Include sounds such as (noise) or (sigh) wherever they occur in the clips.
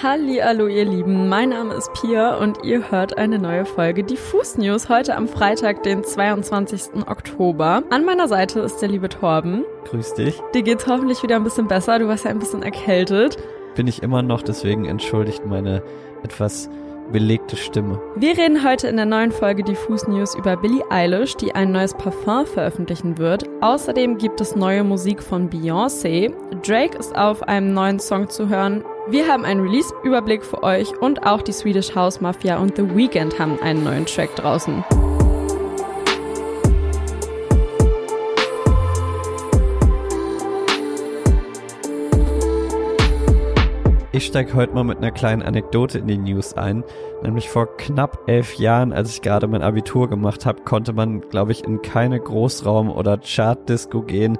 Hallo ihr Lieben, mein Name ist Pia und ihr hört eine neue Folge Diffus News heute am Freitag, den 22. Oktober. An meiner Seite ist der liebe Torben. Grüß dich. Dir geht's hoffentlich wieder ein bisschen besser, du warst ja ein bisschen erkältet. Bin ich immer noch, deswegen entschuldigt meine etwas belegte Stimme. Wir reden heute in der neuen Folge Diffus News über Billie Eilish, die ein neues Parfum veröffentlichen wird. Außerdem gibt es neue Musik von Beyoncé. Drake ist auf einem neuen Song zu hören. Wir haben einen Release-Überblick für euch und auch die Swedish House Mafia und The Weeknd haben einen neuen Track draußen. Ich steige heute mal mit einer kleinen Anekdote in die News ein. Nämlich vor knapp elf Jahren, als ich gerade mein Abitur gemacht habe, konnte man, glaube ich, in keine Großraum- oder Chart-Disco gehen,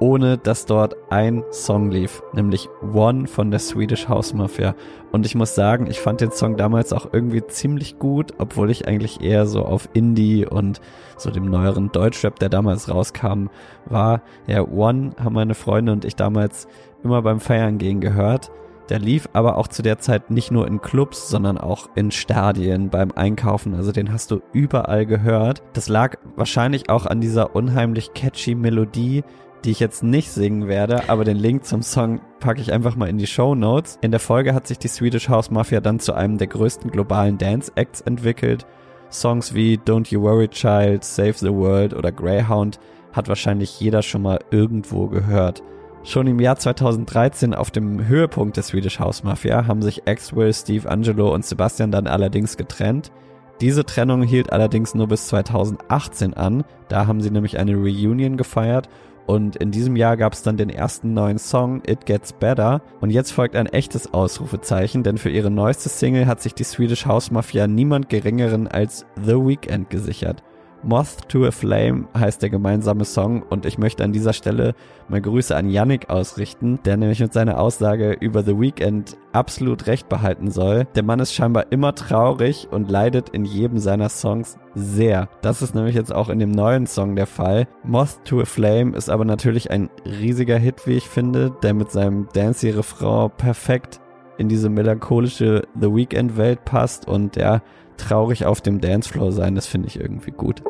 ohne dass dort ein Song lief, nämlich One von der Swedish House Mafia. Und ich muss sagen, ich fand den Song damals auch irgendwie ziemlich gut, obwohl ich eigentlich eher so auf Indie und so dem neueren Deutschrap, der damals rauskam, war. Ja, One haben meine Freunde und ich damals immer beim Feiern gehen gehört. Der lief aber auch zu der Zeit nicht nur in Clubs, sondern auch in Stadien beim Einkaufen. Also den hast du überall gehört. Das lag wahrscheinlich auch an dieser unheimlich catchy Melodie, die ich jetzt nicht singen werde, aber den Link zum Song packe ich einfach mal in die Show Notes. In der Folge hat sich die Swedish House Mafia dann zu einem der größten globalen Dance Acts entwickelt. Songs wie Don't You Worry Child, Save the World oder Greyhound hat wahrscheinlich jeder schon mal irgendwo gehört. Schon im Jahr 2013 auf dem Höhepunkt der Swedish House Mafia haben sich Axwell, Steve Angelo und Sebastian dann allerdings getrennt. Diese Trennung hielt allerdings nur bis 2018 an, da haben sie nämlich eine Reunion gefeiert und in diesem Jahr gab es dann den ersten neuen Song It Gets Better und jetzt folgt ein echtes Ausrufezeichen, denn für ihre neueste Single hat sich die Swedish House Mafia niemand geringeren als The Weeknd gesichert. Moth to a Flame heißt der gemeinsame Song und ich möchte an dieser Stelle mal Grüße an Yannick ausrichten, der nämlich mit seiner Aussage über The Weeknd absolut recht behalten soll. Der Mann ist scheinbar immer traurig und leidet in jedem seiner Songs sehr. Das ist nämlich jetzt auch in dem neuen Song der Fall. Moth to a Flame ist aber natürlich ein riesiger Hit, wie ich finde, der mit seinem dancey Refrain perfekt in diese melancholische The Weeknd Welt passt und der traurig auf dem Dancefloor sein, das finde ich irgendwie gut.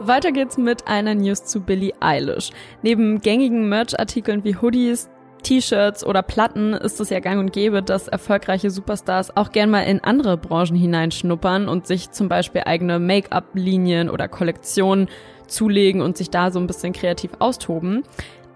Weiter geht's mit einer News zu Billie Eilish. Neben gängigen Merch-Artikeln wie Hoodies, T-Shirts oder Platten ist es ja gang und gäbe, dass erfolgreiche Superstars auch gern mal in andere Branchen hineinschnuppern und sich zum Beispiel eigene Make-up-Linien oder Kollektionen zulegen und sich da so ein bisschen kreativ austoben.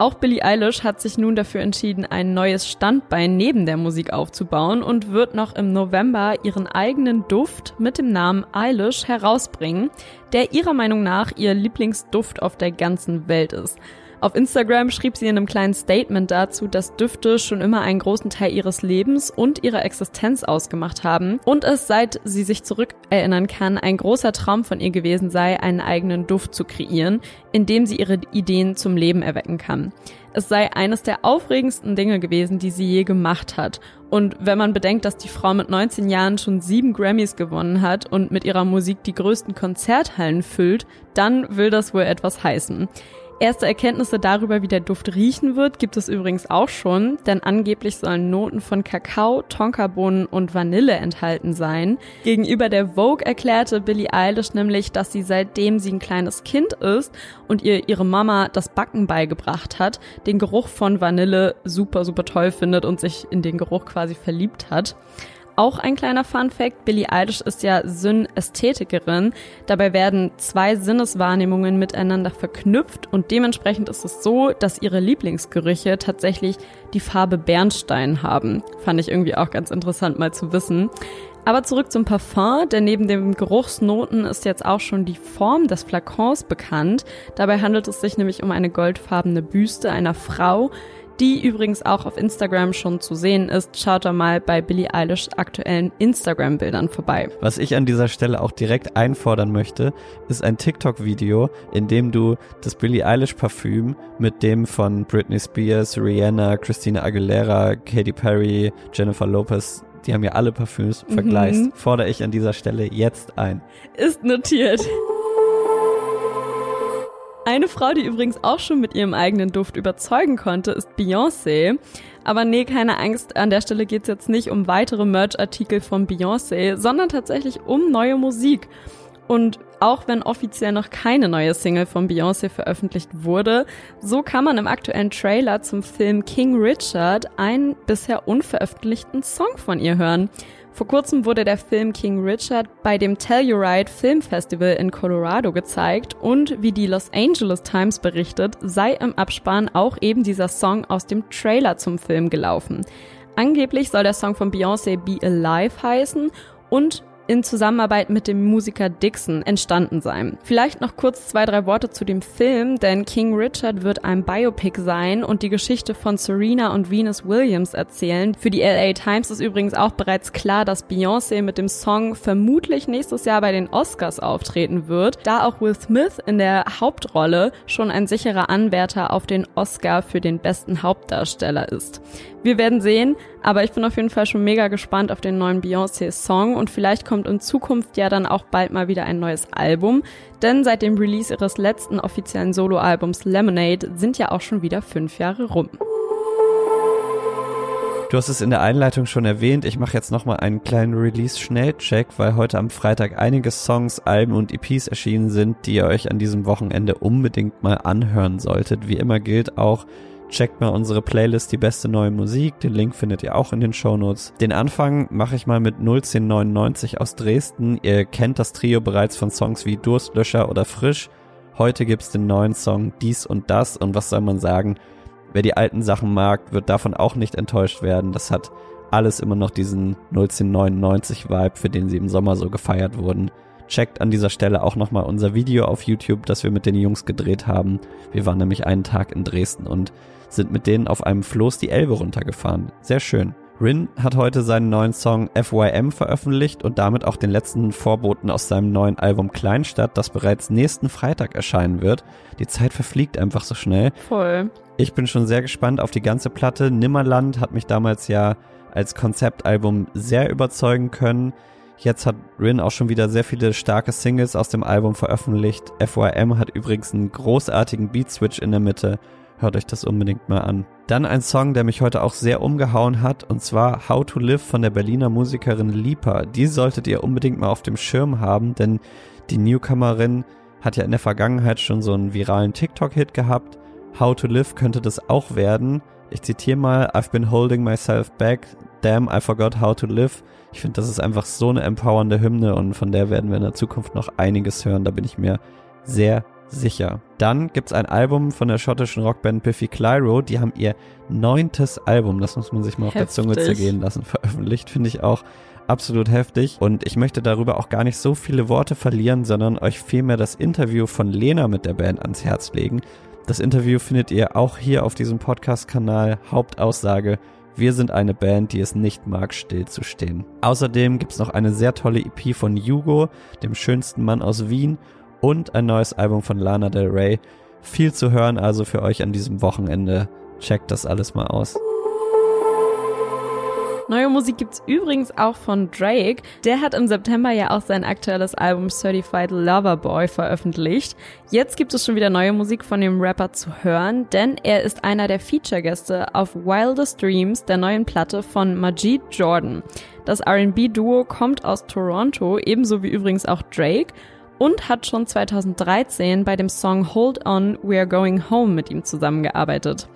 Auch Billie Eilish hat sich nun dafür entschieden, ein neues Standbein neben der Musik aufzubauen und wird noch im November ihren eigenen Duft mit dem Namen Eilish herausbringen, der ihrer Meinung nach ihr Lieblingsduft auf der ganzen Welt ist. Auf Instagram schrieb sie in einem kleinen Statement dazu, dass Düfte schon immer einen großen Teil ihres Lebens und ihrer Existenz ausgemacht haben und es, seit sie sich zurückerinnern kann, ein großer Traum von ihr gewesen sei, einen eigenen Duft zu kreieren, in dem sie ihre Ideen zum Leben erwecken kann. Es sei eines der aufregendsten Dinge gewesen, die sie je gemacht hat. Und wenn man bedenkt, dass die Frau mit 19 Jahren schon sieben Grammys gewonnen hat und mit ihrer Musik die größten Konzerthallen füllt, dann will das wohl etwas heißen. Erste Erkenntnisse darüber, wie der Duft riechen wird, gibt es übrigens auch schon, denn angeblich sollen Noten von Kakao, Tonkabohnen und Vanille enthalten sein. Gegenüber der Vogue erklärte Billie Eilish nämlich, dass sie seitdem sie ein kleines Kind ist und ihr ihre Mama das Backen beigebracht hat, den Geruch von Vanille super, super toll findet und sich in den Geruch quasi verliebt hat. Auch ein kleiner Fun Fact, Billie Eilish ist ja Synästhetikerin. Dabei werden zwei Sinneswahrnehmungen miteinander verknüpft und dementsprechend ist es so, dass ihre Lieblingsgerüche tatsächlich die Farbe Bernstein haben. Fand ich irgendwie auch ganz interessant mal zu wissen. Aber zurück zum Parfum, denn neben den Geruchsnoten ist jetzt auch schon die Form des Flakons bekannt. Dabei handelt es sich nämlich um eine goldfarbene Büste einer Frau, die übrigens auch auf Instagram schon zu sehen ist. Schaut da mal bei Billie Eilish aktuellen Instagram-Bildern vorbei. Was ich an dieser Stelle auch direkt einfordern möchte, ist ein TikTok-Video, in dem du das Billie Eilish Parfüm mit dem von Britney Spears, Rihanna, Christina Aguilera, Katy Perry, Jennifer Lopez die haben ja alle Parfüms, mhm. vergleichst, fordere ich an dieser Stelle jetzt ein. Ist notiert. Eine Frau, die übrigens auch schon mit ihrem eigenen Duft überzeugen konnte, ist Beyoncé. Aber nee, keine Angst, an der Stelle geht's jetzt nicht um weitere Merch-Artikel von Beyoncé, sondern tatsächlich um neue Musik. Und auch wenn offiziell noch keine neue Single von Beyoncé veröffentlicht wurde, so kann man im aktuellen Trailer zum Film King Richard einen bisher unveröffentlichten Song von ihr hören. Vor kurzem wurde der Film King Richard bei dem Telluride Film Festival in Colorado gezeigt und wie die Los Angeles Times berichtet, sei im Abspann auch eben dieser Song aus dem Trailer zum Film gelaufen. Angeblich soll der Song von Beyoncé Be Alive heißen und in Zusammenarbeit mit dem Musiker Dixon entstanden sein. Vielleicht noch kurz zwei, drei Worte zu dem Film, denn King Richard wird ein Biopic sein und die Geschichte von Serena und Venus Williams erzählen. Für die LA Times ist übrigens auch bereits klar, dass Beyoncé mit dem Song vermutlich nächstes Jahr bei den Oscars auftreten wird, da auch Will Smith in der Hauptrolle schon ein sicherer Anwärter auf den Oscar für den besten Hauptdarsteller ist. Wir werden sehen, aber ich bin auf jeden Fall schon mega gespannt auf den neuen Beyoncé-Song und vielleicht kommt in Zukunft ja dann auch bald mal wieder ein neues Album, denn seit dem Release ihres letzten offiziellen Soloalbums Lemonade sind ja auch schon wieder fünf Jahre rum. Du hast es in der Einleitung schon erwähnt. Ich mache jetzt nochmal einen kleinen Release-Schnellcheck, weil heute am Freitag einige Songs, Alben und EPs erschienen sind, die ihr euch an diesem Wochenende unbedingt mal anhören solltet. Wie immer gilt auch, Checkt mal unsere Playlist Die beste neue Musik. Den Link findet ihr auch in den Shownotes. Den Anfang mache ich mal mit 01099 aus Dresden. Ihr kennt das Trio bereits von Songs wie Durstlöscher oder Frisch. Heute gibt's den neuen Song Dies und Das. Und was soll man sagen? Wer die alten Sachen mag, wird davon auch nicht enttäuscht werden. Das hat alles immer noch diesen 01099 Vibe, für den sie im Sommer so gefeiert wurden. Checkt an dieser Stelle auch nochmal unser Video auf YouTube, das wir mit den Jungs gedreht haben. Wir waren nämlich einen Tag in Dresden und sind mit denen auf einem Floß die Elbe runtergefahren. Sehr schön. Rin hat heute seinen neuen Song FYM veröffentlicht und damit auch den letzten Vorboten aus seinem neuen Album Kleinstadt, das bereits nächsten Freitag erscheinen wird. Die Zeit verfliegt einfach so schnell. Voll. Ich bin schon sehr gespannt auf die ganze Platte. Nimmerland hat mich damals ja als Konzeptalbum sehr überzeugen können. Jetzt hat Rin auch schon wieder sehr viele starke Singles aus dem Album veröffentlicht. FYM hat übrigens einen großartigen Beat-Switch in der Mitte Hört euch das unbedingt mal an. Dann ein Song, der mich heute auch sehr umgehauen hat, und zwar How to Live von der Berliner Musikerin Lipa. Die solltet ihr unbedingt mal auf dem Schirm haben, denn die Newcomerin hat ja in der Vergangenheit schon so einen viralen TikTok-Hit gehabt. How to Live könnte das auch werden. Ich zitiere mal, I've been holding myself back, damn, I forgot how to live. Ich finde, das ist einfach so eine empowernde Hymne und von der werden wir in der Zukunft noch einiges hören, da bin ich mir sehr, sicher. Dann gibt's ein Album von der schottischen Rockband Biffy Clyro. Die haben ihr neuntes Album, das muss man sich mal auf der Zunge zergehen lassen, (laughs) veröffentlicht. Finde ich auch absolut heftig. Und ich möchte darüber auch gar nicht so viele Worte verlieren, sondern euch vielmehr das Interview von Lena mit der Band ans Herz legen. Das Interview findet ihr auch hier auf diesem Podcast-Kanal. Hauptaussage. Wir sind eine Band, die es nicht mag, stillzustehen. Außerdem gibt's noch eine sehr tolle EP von Hugo, dem schönsten Mann aus Wien und ein neues Album von Lana Del Rey. Viel zu hören also für euch an diesem Wochenende. Checkt das alles mal aus. Neue Musik gibt's übrigens auch von Drake. Der hat im September ja auch sein aktuelles Album Certified Lover Boy veröffentlicht. Jetzt gibt es schon wieder neue Musik von dem Rapper zu hören, denn er ist einer der Feature-Gäste auf Wildest Dreams, der neuen Platte von Majid Jordan. Das R&B-Duo kommt aus Toronto, ebenso wie übrigens auch Drake und hat schon 2013 bei dem Song Hold On, We Are Going Home mit ihm zusammengearbeitet.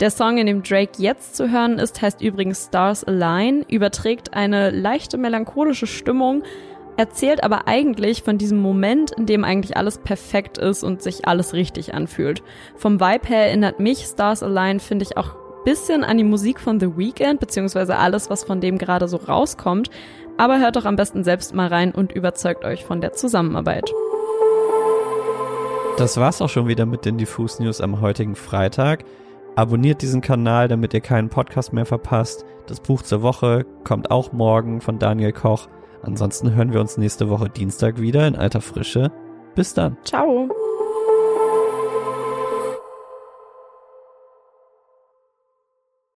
Der Song, in dem Drake jetzt zu hören ist, heißt übrigens Stars Align, überträgt eine leichte melancholische Stimmung, erzählt aber eigentlich von diesem Moment, in dem eigentlich alles perfekt ist und sich alles richtig anfühlt. Vom Vibe her erinnert mich Stars Align, finde ich, auch bisschen an die Musik von The Weeknd, beziehungsweise alles, was von dem gerade so rauskommt. Aber hört doch am besten selbst mal rein und überzeugt euch von der Zusammenarbeit. Das war's auch schon wieder mit den Diffus News am heutigen Freitag. Abonniert diesen Kanal, damit ihr keinen Podcast mehr verpasst. Das Buch zur Woche kommt auch morgen von Daniel Koch. Ansonsten hören wir uns nächste Woche Dienstag wieder in alter Frische. Bis dann. Ciao.